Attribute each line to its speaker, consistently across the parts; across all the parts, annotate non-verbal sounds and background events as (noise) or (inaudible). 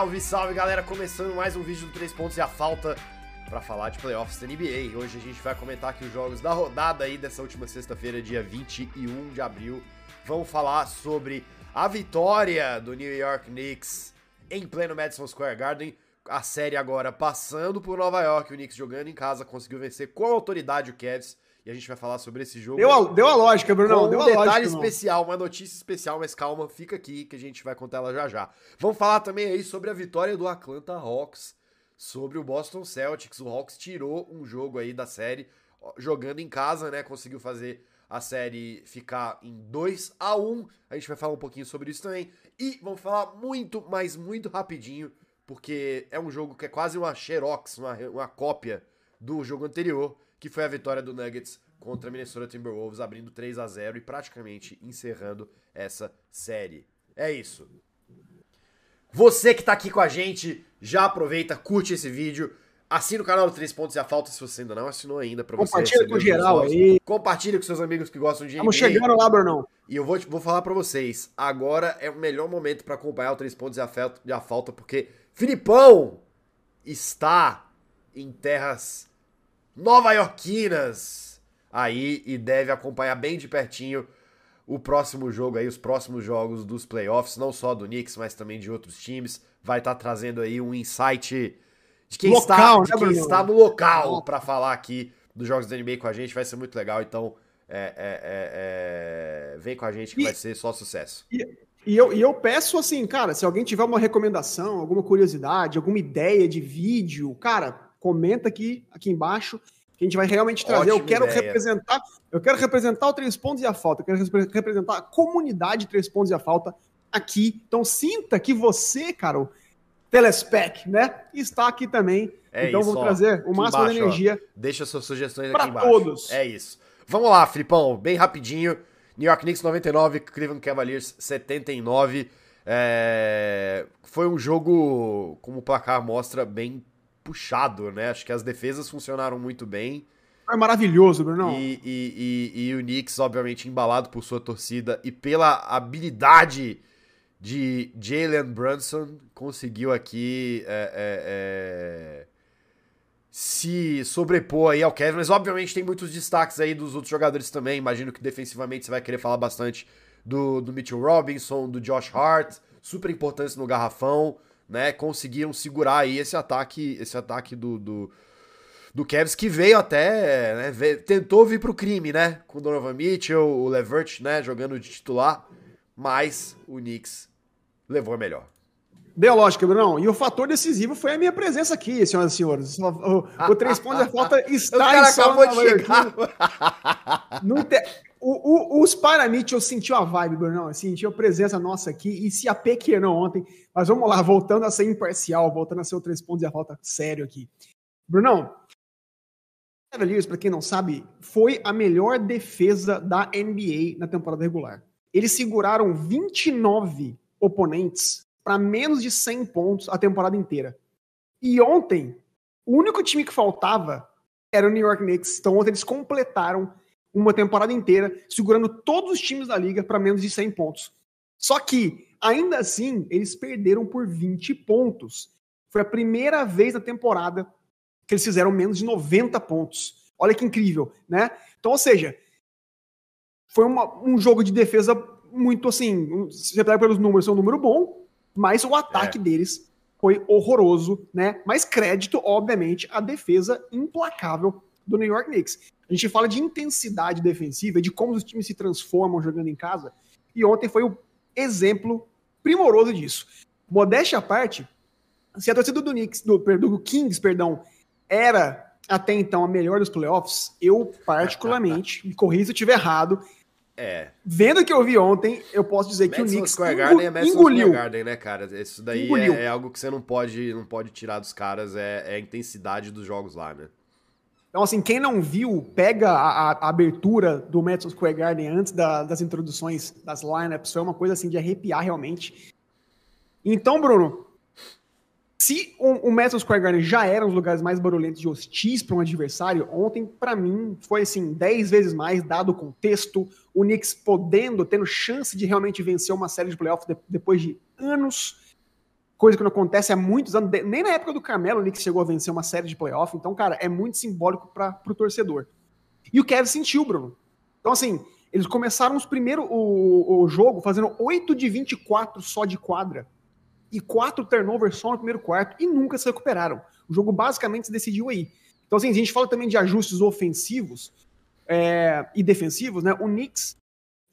Speaker 1: Salve, salve galera! Começando mais um vídeo do 3 pontos e a falta para falar de playoffs da NBA. Hoje a gente vai comentar aqui os jogos da rodada aí dessa última sexta-feira, dia 21 de abril. Vamos falar sobre a vitória do New York Knicks em pleno Madison Square Garden. A série agora passando por Nova York, o Knicks jogando em casa, conseguiu vencer com autoridade o Cavs. E a gente vai falar sobre esse jogo.
Speaker 2: Deu a, deu a lógica, Bruno.
Speaker 1: deu um detalhe lógica, especial, uma notícia especial, mas calma, fica aqui que a gente vai contar ela já já. Vamos falar também aí sobre a vitória do Atlanta Hawks sobre o Boston Celtics. O Hawks tirou um jogo aí da série, jogando em casa, né? Conseguiu fazer a série ficar em 2 a 1 A gente vai falar um pouquinho sobre isso também. E vamos falar muito, mas muito rapidinho, porque é um jogo que é quase uma xerox, uma, uma cópia do jogo anterior que foi a vitória do Nuggets contra Minnesota Timberwolves, abrindo 3 a 0 e praticamente encerrando essa série. É isso. Você que tá aqui com a gente, já aproveita, curte esse vídeo, assina o canal do 3 Pontos e a Falta se você ainda não assinou ainda para você.
Speaker 2: Compartilha com geral aí.
Speaker 1: Compartilha com seus amigos que gostam de
Speaker 2: Estamos chegando lá, Brunão.
Speaker 1: E eu vou, vou falar para vocês, agora é o melhor momento para acompanhar o 3 Pontos e a, falta, e a Falta, porque Filipão está em terras nova-iorquinas aí e deve acompanhar bem de pertinho o próximo jogo aí, os próximos jogos dos playoffs, não só do Knicks, mas também de outros times. Vai estar tá trazendo aí um insight de quem, local, está, de né, quem está no local para falar aqui dos jogos da NBA com a gente. Vai ser muito legal, então é, é, é, é vem com a gente que e, vai ser só sucesso.
Speaker 2: E, e, eu, e eu peço assim, cara, se alguém tiver uma recomendação, alguma curiosidade, alguma ideia de vídeo, cara, comenta aqui, aqui embaixo, que a gente vai realmente trazer. Ótima eu quero ideia. representar, eu quero representar o Três Pontos e a Falta, eu quero representar a comunidade Três Pontos e a Falta aqui. Então sinta que você, cara, Telespec, né, está aqui também. É então isso, vou trazer o máximo embaixo, de energia.
Speaker 1: Ó, deixa suas sugestões aqui embaixo. todos. É isso. Vamos lá, Filipão, bem rapidinho. New York Knicks 99, Cleveland Cavaliers 79. É... Foi um jogo, como o placar mostra, bem puxado, né? Acho que as defesas funcionaram muito bem.
Speaker 2: É maravilhoso, Bruno.
Speaker 1: E, e, e, e, o Knicks, obviamente, embalado por sua torcida e pela habilidade de Jalen Brunson, conseguiu aqui é, é, é, se sobrepor aí ao Kevin. Mas, obviamente, tem muitos destaques aí dos outros jogadores também. Imagino que defensivamente você vai querer falar bastante do, do Mitchell Robinson, do Josh Hart, super importantes no garrafão né, conseguiram segurar aí esse ataque, esse ataque do, do, do Cavs, que veio até, né, veio, tentou vir pro crime, né, com o Donovan Mitchell, o Levert, né, jogando de titular, mas o Knicks levou a melhor.
Speaker 2: Deu lógica, Brunão. E o fator decisivo foi a minha presença aqui, senhoras e senhores. O, o, (laughs) o três pontos da falta está o cara
Speaker 1: em acabou de chegar.
Speaker 2: O, o, os Paramit, eu senti a vibe, Brunão. Eu senti a presença nossa aqui e se apequenou ontem. Mas vamos lá, voltando a ser imparcial, voltando a ser o três pontos e a falta sério aqui. Brunão, Cavaliers, para quem não sabe, foi a melhor defesa da NBA na temporada regular. Eles seguraram 29 oponentes para menos de 100 pontos a temporada inteira. E ontem, o único time que faltava era o New York Knicks. Então ontem eles completaram uma temporada inteira, segurando todos os times da liga para menos de 100 pontos. Só que, ainda assim, eles perderam por 20 pontos. Foi a primeira vez na temporada que eles fizeram menos de 90 pontos. Olha que incrível, né? Então, ou seja, foi uma, um jogo de defesa muito assim. Se você pega pelos números, é um número bom, mas o ataque é. deles foi horroroso, né? Mas crédito, obviamente, à defesa implacável do New York Knicks. A gente fala de intensidade defensiva, de como os times se transformam jogando em casa. E ontem foi o exemplo primoroso disso. Modéstia à parte, se a torcida do Knicks, do, do Kings, perdão, era até então a melhor dos playoffs, eu particularmente, me corri se eu estiver errado. É. Vendo o que eu vi ontem, eu posso dizer Madison que o Knicks
Speaker 1: Square Garden é Madison engoliu. Square Garden, né, cara? Isso daí é, é, algo que você não pode, não pode tirar dos caras, é, é a intensidade dos jogos lá, né?
Speaker 2: Então, assim, quem não viu, pega a, a abertura do Madison Square Garden antes da, das introduções das lineups, foi uma coisa assim de arrepiar realmente. Então, Bruno, se o, o Madison Square Garden já era um dos lugares mais barulhentos e hostis para um adversário, ontem, para mim, foi assim, 10 vezes mais, dado o contexto, o Knicks podendo, tendo chance de realmente vencer uma série de playoffs de, depois de anos coisa que não acontece há muitos anos, nem na época do Carmelo, o Knicks chegou a vencer uma série de playoff, então, cara, é muito simbólico para o torcedor. E o Kevin sentiu, Bruno. Então, assim, eles começaram os primeiro, o, o jogo fazendo 8 de 24 só de quadra e 4 turnovers só no primeiro quarto e nunca se recuperaram. O jogo basicamente se decidiu aí. Então, assim, a gente fala também de ajustes ofensivos é, e defensivos, né? O Knicks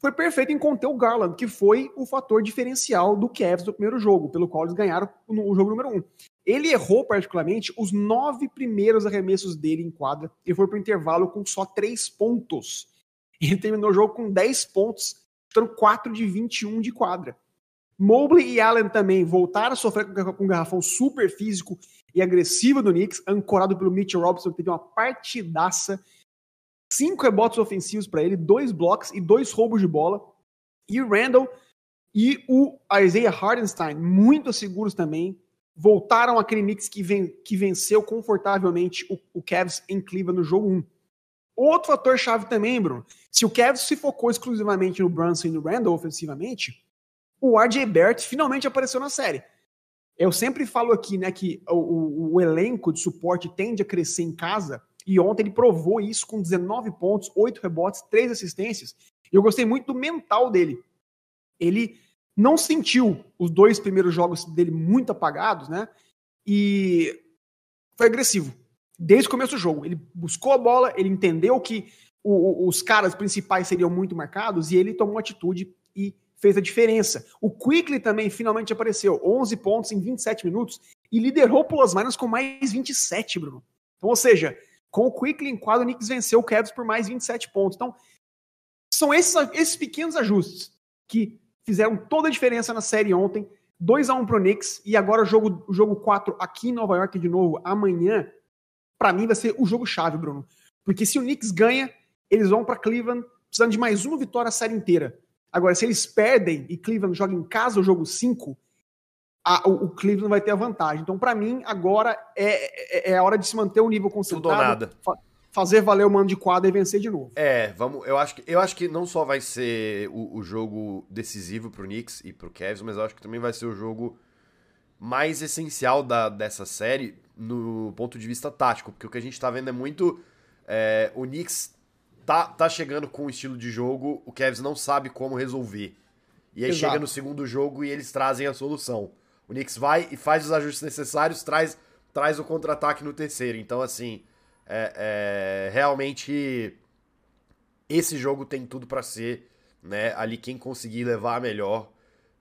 Speaker 2: foi perfeito em conter o Garland, que foi o fator diferencial do Cavs do primeiro jogo, pelo qual eles ganharam o jogo número um. Ele errou particularmente os nove primeiros arremessos dele em quadra e foi para o intervalo com só três pontos. Ele terminou o jogo com 10 pontos, chutando 4 de 21 de quadra. Mobley e Allen também voltaram a sofrer com um garrafão super físico e agressivo do Knicks, ancorado pelo Mitchell Robinson, que teve uma partidaça cinco rebotes ofensivos para ele, dois blocos e dois roubos de bola. E o Randall e o Isaiah Hardenstein, muito seguros também, voltaram aquele mix que, ven que venceu confortavelmente o, o Cavs em Cleveland no jogo 1. Outro fator chave também, Bruno, se o Cavs se focou exclusivamente no Brunson e no Randall ofensivamente, o RJ Barrett finalmente apareceu na série. Eu sempre falo aqui, né, que o, o, o elenco de suporte tende a crescer em casa, e ontem ele provou isso com 19 pontos, 8 rebotes, 3 assistências. E eu gostei muito do mental dele. Ele não sentiu os dois primeiros jogos dele muito apagados, né? E foi agressivo. Desde o começo do jogo. Ele buscou a bola, ele entendeu que o, os caras principais seriam muito marcados e ele tomou atitude e fez a diferença. O Quickly também finalmente apareceu, 11 pontos em 27 minutos e liderou pelas minus com mais 27, Bruno. Então, ou seja, com o Quickly em quadro, o Knicks venceu o Cavs por mais 27 pontos. Então, são esses, esses pequenos ajustes que fizeram toda a diferença na série ontem. 2 a 1 pro Knicks e agora o jogo, o jogo 4 aqui em Nova York de novo amanhã. Para mim vai ser o jogo chave, Bruno. Porque se o Knicks ganha, eles vão para Cleveland precisando de mais uma vitória a série inteira. Agora, se eles perdem e Cleveland joga em casa o jogo 5, a, o, o, Cleveland vai ter a vantagem. Então, para mim, agora é, é, é, a hora de se manter o nível concentrado. Tudo ou nada. Fa fazer valer o mano de quadra e vencer de novo.
Speaker 1: É, vamos. Eu acho que, eu acho que não só vai ser o, o jogo decisivo pro Knicks e pro Cavs, mas eu acho que também vai ser o jogo mais essencial da, dessa série no ponto de vista tático, porque o que a gente tá vendo é muito. É, o Knicks tá, tá chegando com um estilo de jogo, o Cavs não sabe como resolver. E aí Exato. chega no segundo jogo e eles trazem a solução. O Knicks vai e faz os ajustes necessários, traz, traz o contra-ataque no terceiro. Então, assim, é, é, realmente esse jogo tem tudo para ser, né? Ali quem conseguir levar a melhor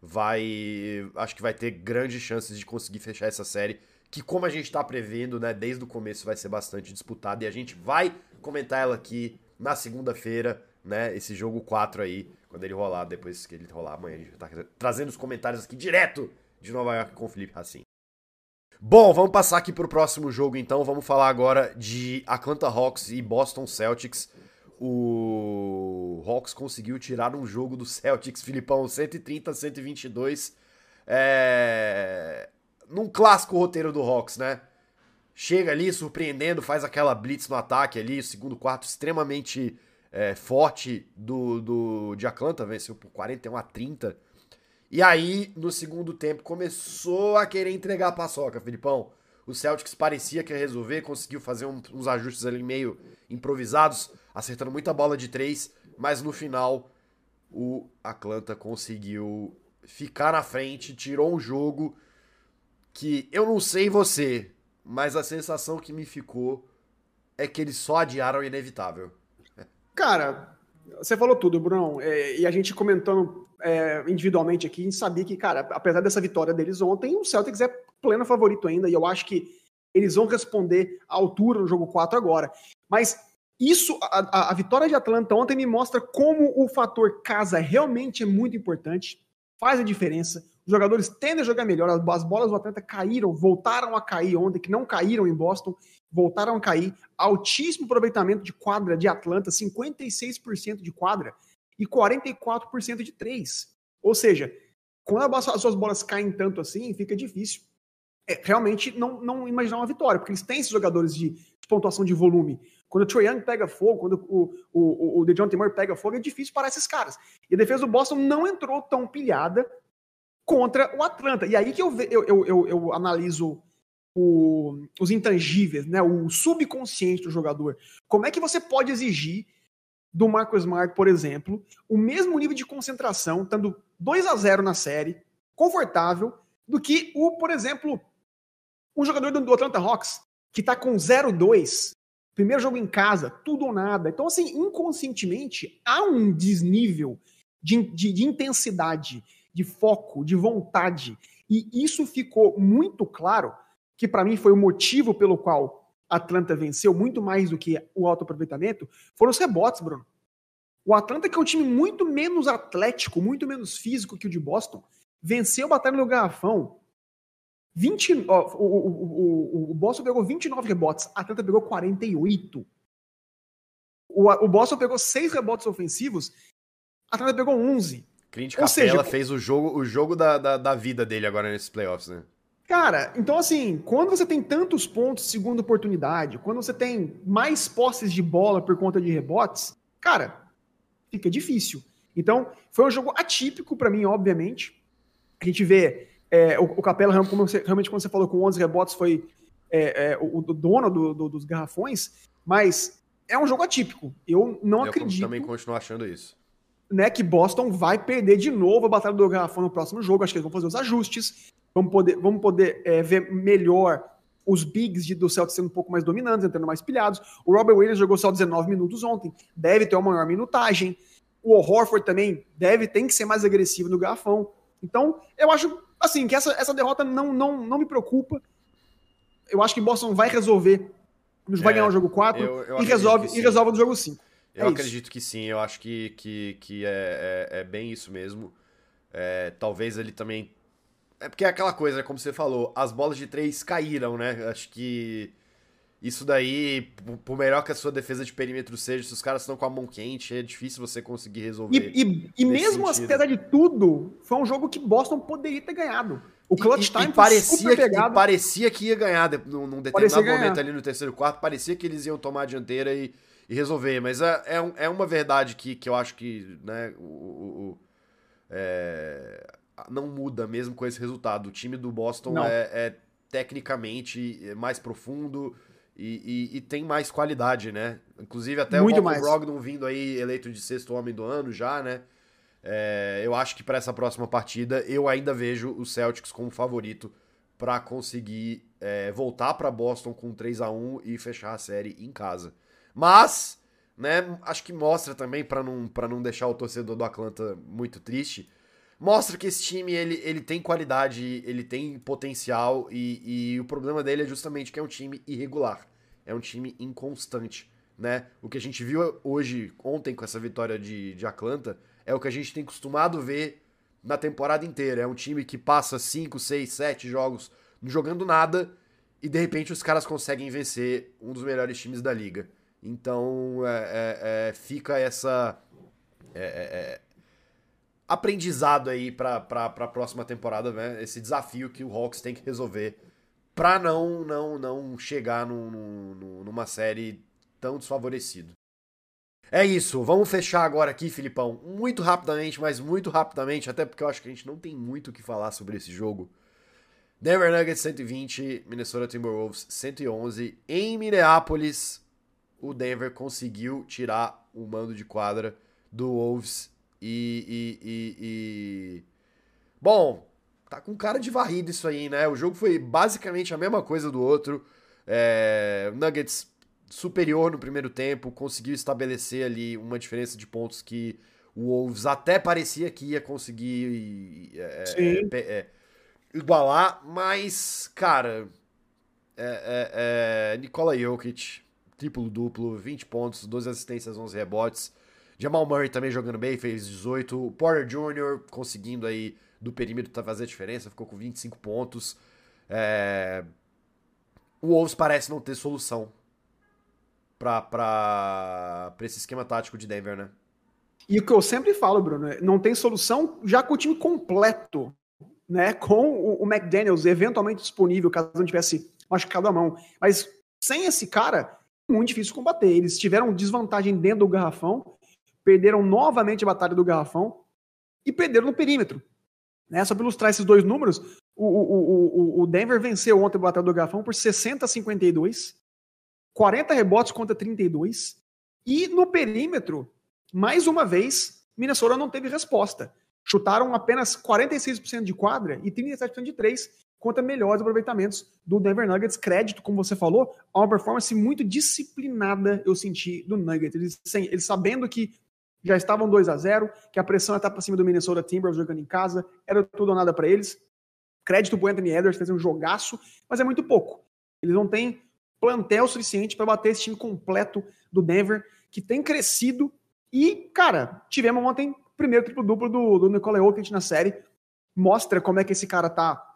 Speaker 1: vai, acho que vai ter grandes chances de conseguir fechar essa série, que como a gente tá prevendo, né, desde o começo vai ser bastante disputada e a gente vai comentar ela aqui na segunda-feira, né, esse jogo 4 aí, quando ele rolar, depois que ele rolar amanhã, a gente tá trazendo os comentários aqui direto de Nova York com o Felipe Racine. Bom, vamos passar aqui pro próximo jogo então. Vamos falar agora de Atlanta Hawks e Boston Celtics. O Hawks conseguiu tirar um jogo do Celtics, Filipão, 130 a 122. É... Num clássico roteiro do Hawks, né? Chega ali surpreendendo, faz aquela blitz no ataque ali, segundo quarto extremamente é, forte do, do de Atlanta, venceu por 41 a 30 e aí, no segundo tempo, começou a querer entregar a paçoca, Filipão. O Celtics parecia que ia resolver, conseguiu fazer um, uns ajustes ali meio improvisados, acertando muita bola de três, mas no final o Atlanta conseguiu ficar na frente, tirou um jogo que eu não sei você, mas a sensação que me ficou é que eles só adiaram o inevitável.
Speaker 2: Cara, você falou tudo, Bruno. É, e a gente comentando é, individualmente aqui, a gente sabia que, cara, apesar dessa vitória deles ontem, o Celtics é pleno favorito ainda. E eu acho que eles vão responder à altura no jogo 4 agora. Mas isso, a, a, a vitória de Atlanta ontem me mostra como o fator casa realmente é muito importante, faz a diferença. Os jogadores tendem a jogar melhor. As, as bolas do Atlanta caíram, voltaram a cair ontem, que não caíram em Boston voltaram a cair. Altíssimo aproveitamento de quadra de Atlanta, 56% de quadra e 44% de três. Ou seja, quando as suas bolas caem tanto assim, fica difícil é, realmente não, não imaginar uma vitória, porque eles têm esses jogadores de, de pontuação de volume. Quando o Trae Young pega fogo, quando o, o, o DeJounte Murray pega fogo, é difícil para esses caras. E a defesa do Boston não entrou tão pilhada contra o Atlanta. E aí que eu, eu, eu, eu, eu analiso o, os intangíveis, né? O subconsciente do jogador. Como é que você pode exigir do Marcus Smart, por exemplo, o mesmo nível de concentração, estando 2 a 0 na série, confortável, do que o, por exemplo, um jogador do Atlanta Hawks, que está com 0-2, primeiro jogo em casa, tudo ou nada. Então, assim, inconscientemente, há um desnível de, de, de intensidade, de foco, de vontade. E isso ficou muito claro, que para mim foi o motivo pelo qual Atlanta venceu, muito mais do que o alto aproveitamento, foram os rebotes, Bruno. O Atlanta, que é um time muito menos atlético, muito menos físico que o de Boston, venceu batalha no garrafão 20, ó, o, o, o, o Boston pegou 29 rebotes, a Atlanta pegou 48. O, o Boston pegou 6 rebotes ofensivos, a Atlanta pegou 11.
Speaker 1: Clint Capela seja, fez o jogo, o jogo da, da, da, vida dele agora nesses playoffs, né?
Speaker 2: Cara, então assim, quando você tem tantos pontos segunda oportunidade, quando você tem mais posses de bola por conta de rebotes, cara, fica difícil. Então, foi um jogo atípico para mim, obviamente. A gente vê é, o, o Capela, você, realmente, quando você falou com 11 rebotes, foi é, é, o, o, dono do, do, dos garrafões, mas é um jogo atípico. Eu não Eu acredito.
Speaker 1: Eu também continuo achando isso.
Speaker 2: Né, que Boston vai perder de novo a batalha do garrafão no próximo jogo. Acho que eles vão fazer os ajustes. Vamos poder, vamos poder é, ver melhor os bigs de, do Celtics sendo um pouco mais dominantes, entrando mais pilhados. O Robert Williams jogou só 19 minutos ontem, deve ter uma maior minutagem. O Horford também deve, tem que ser mais agressivo no garrafão. Então, eu acho assim, que essa, essa derrota não, não, não me preocupa. Eu acho que Boston vai resolver, vai é, ganhar o jogo 4 eu, eu e, resolve, e resolve no jogo 5.
Speaker 1: Eu é acredito isso. que sim, eu acho que, que, que é, é, é bem isso mesmo. É, talvez ele também. É porque é aquela coisa, como você falou, as bolas de três caíram, né? Acho que isso daí, por melhor que a sua defesa de perímetro seja, se os caras estão com a mão quente, é difícil você conseguir resolver.
Speaker 2: E, e, e mesmo apesar de tudo, foi um jogo que Boston poderia ter ganhado. O clutch
Speaker 1: e, time parecia, que, parecia que ia ganhar num, num determinado momento ali no terceiro quarto, parecia que eles iam tomar a dianteira e, e resolver. Mas é, é, é, uma verdade que, que eu acho que né, o, o é, não muda mesmo com esse resultado. O time do Boston é, é tecnicamente mais profundo e, e, e, tem mais qualidade, né? Inclusive até Muito o Malcolm Brogdon vindo aí eleito de sexto homem do ano já, né? É, eu acho que para essa próxima partida eu ainda vejo o Celtics como favorito para conseguir é, voltar para Boston com 3 a 1 e fechar a série em casa. Mas, né, acho que mostra também para não não deixar o torcedor do Atlanta muito triste, mostra que esse time ele, ele tem qualidade, ele tem potencial e, e o problema dele é justamente que é um time irregular, é um time inconstante, né? O que a gente viu hoje, ontem com essa vitória de, de Atlanta, é o que a gente tem costumado ver na temporada inteira. É um time que passa 5, 6, 7 jogos jogando nada e de repente os caras conseguem vencer um dos melhores times da liga. Então é, é, é, fica essa é, é, aprendizado aí para a próxima temporada, né? Esse desafio que o Hawks tem que resolver para não não não chegar num, num, numa série tão desfavorecido. É isso, vamos fechar agora aqui, Filipão, muito rapidamente, mas muito rapidamente, até porque eu acho que a gente não tem muito o que falar sobre esse jogo. Denver Nuggets 120, Minnesota Timberwolves 111. Em Minneapolis, o Denver conseguiu tirar o mando de quadra do Wolves e, e, e, e, Bom, tá com cara de varrido isso aí, né? O jogo foi basicamente a mesma coisa do outro. É... Nuggets superior no primeiro tempo, conseguiu estabelecer ali uma diferença de pontos que o Wolves até parecia que ia conseguir é, é, é, igualar, mas, cara, é, é, é Nikola Jokic, triplo-duplo, 20 pontos, 12 assistências, 11 rebotes, Jamal Murray também jogando bem, fez 18. O Porter Jr. conseguindo aí do perímetro fazer a diferença, ficou com 25 pontos. É... O Wolves parece não ter solução para esse esquema tático de Denver, né?
Speaker 2: E o que eu sempre falo, Bruno, é, não tem solução já com o time completo, né? Com o, o McDaniels eventualmente disponível, caso não tivesse machucado a mão. Mas sem esse cara, muito difícil combater. Eles tiveram desvantagem dentro do garrafão perderam novamente a batalha do garrafão e perderam no perímetro. Né? Só para ilustrar esses dois números, o, o, o, o Denver venceu ontem o Batalha do Garfão por 60 a 52, 40 rebotes contra 32, e no perímetro, mais uma vez, Minnesota não teve resposta. Chutaram apenas 46% de quadra e 37% de três, contra melhores aproveitamentos do Denver Nuggets. Crédito, como você falou, a uma performance muito disciplinada eu senti do Nuggets. Eles, eles sabendo que já estavam 2 a 0 que a pressão estava para cima do Minnesota Timberwolves jogando em casa, era tudo ou nada para eles. Crédito pro Anthony Edwards, fez um jogaço, mas é muito pouco. Eles não têm plantel suficiente para bater esse time completo do Denver, que tem crescido. E, cara, tivemos ontem o primeiro triplo-duplo do, do Nikola Jokic na série. Mostra como é que esse cara tá,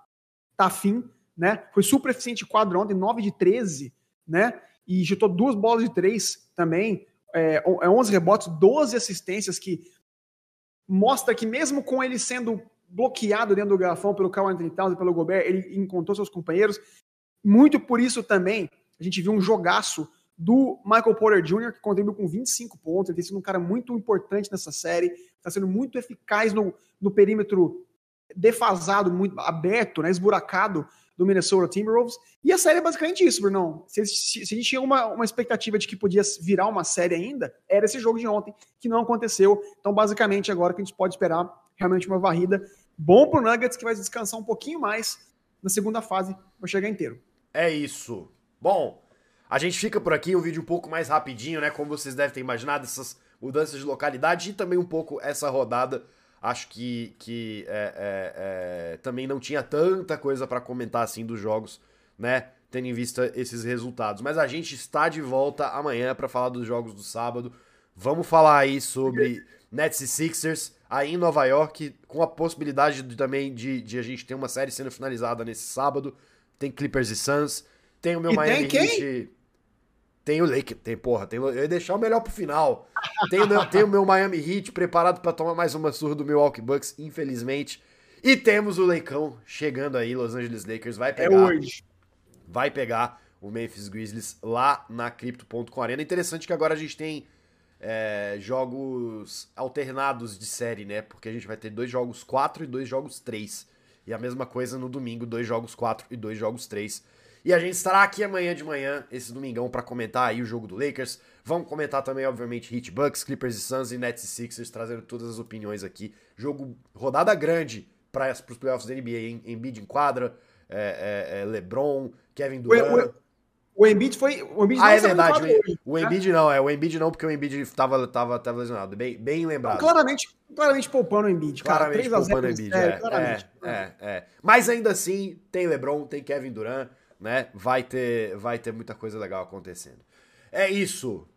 Speaker 2: tá afim, né? Foi super eficiente quadro ontem, 9 de 13, né? E chutou duas bolas de três também é, 11 é rebotes, 12 assistências, que mostra que mesmo com ele sendo bloqueado dentro do garrafão pelo Carl Anthony Towns e pelo Gobert, ele encontrou seus companheiros. Muito por isso também, a gente viu um jogaço do Michael Porter Jr., que contribuiu com 25 pontos. Ele tem sido um cara muito importante nessa série, está sendo muito eficaz no, no perímetro defasado, muito aberto, né, esburacado do Minnesota Timberwolves. E a série é basicamente isso, Brunão. Se, se, se a gente tinha uma, uma expectativa de que podia virar uma série ainda, era esse jogo de ontem, que não aconteceu. Então, basicamente, agora que a gente pode esperar realmente uma varrida. Bom pro Nuggets, que vai descansar um pouquinho mais na segunda fase, vai chegar inteiro.
Speaker 1: É isso. Bom, a gente fica por aqui, um vídeo um pouco mais rapidinho, né? Como vocês devem ter imaginado, essas mudanças de localidade e também um pouco essa rodada acho que, que é, é, é, também não tinha tanta coisa para comentar assim dos jogos, né? Tendo em vista esses resultados. Mas a gente está de volta amanhã para falar dos jogos do sábado. Vamos falar aí sobre Nets e Sixers aí em Nova York, com a possibilidade de, também de, de, a gente ter uma série sendo finalizada nesse sábado. Tem Clippers e Suns. Tem o meu
Speaker 2: e
Speaker 1: Miami
Speaker 2: tem Heat.
Speaker 1: Tem o Lake, tem, porra, tem, eu ia deixar o melhor pro final. Tem o meu, tem o meu Miami Heat preparado para tomar mais uma surra do Milwaukee Bucks, infelizmente. E temos o Leicão chegando aí, Los Angeles Lakers vai é pegar. É hoje. Vai pegar o Memphis Grizzlies lá na Crypto.com Arena. Interessante que agora a gente tem é, jogos alternados de série, né? Porque a gente vai ter dois jogos 4 e dois jogos 3. E a mesma coisa no domingo, dois jogos 4 e dois jogos 3. E a gente estará aqui amanhã de manhã, esse domingão, para comentar aí o jogo do Lakers. Vamos comentar também, obviamente, Heat Bucks, Clippers e Suns e Nets e Sixers, trazendo todas as opiniões aqui. Jogo, rodada grande para os playoffs da NBA, em Embiid em quadra, é, é, é LeBron, Kevin Durant.
Speaker 2: O, o, Embiid foi. O Embiid
Speaker 1: ah, é verdade. O, o né? Embiid não, é. O Embiid não, porque o Embiid estava tava, tava lesionado. Bem, bem lembrado.
Speaker 2: claramente, claramente poupando o Embiid, cara.
Speaker 1: Claramente poupando o Embiid, é, é, é, é, Mas ainda assim, tem LeBron, tem Kevin Durant né? Vai ter, vai ter muita coisa legal acontecendo. É isso.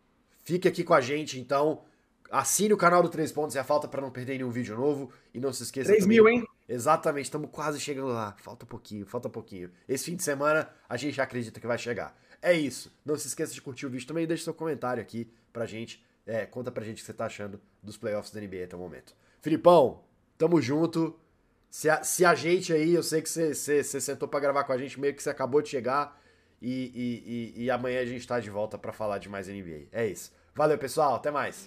Speaker 1: Fique aqui com a gente, então. Assine o canal do Três Pontos e a falta para não perder nenhum vídeo novo. E não se esqueça.
Speaker 2: 3 também, mil, hein?
Speaker 1: Exatamente, estamos quase chegando lá. Falta um pouquinho, falta um pouquinho. Esse fim de semana a gente acredita que vai chegar. É isso. Não se esqueça de curtir o vídeo também e deixe seu comentário aqui pra gente. É, conta pra gente o que você tá achando dos playoffs da NBA até o momento. Filipão, tamo junto. Se, a, se aí, eu sei que você sentou para gravar com a gente, meio que você acabou de chegar. E, e, e, e amanhã a gente tá de volta para falar de mais NBA. É isso. Valeu, pessoal. Até mais.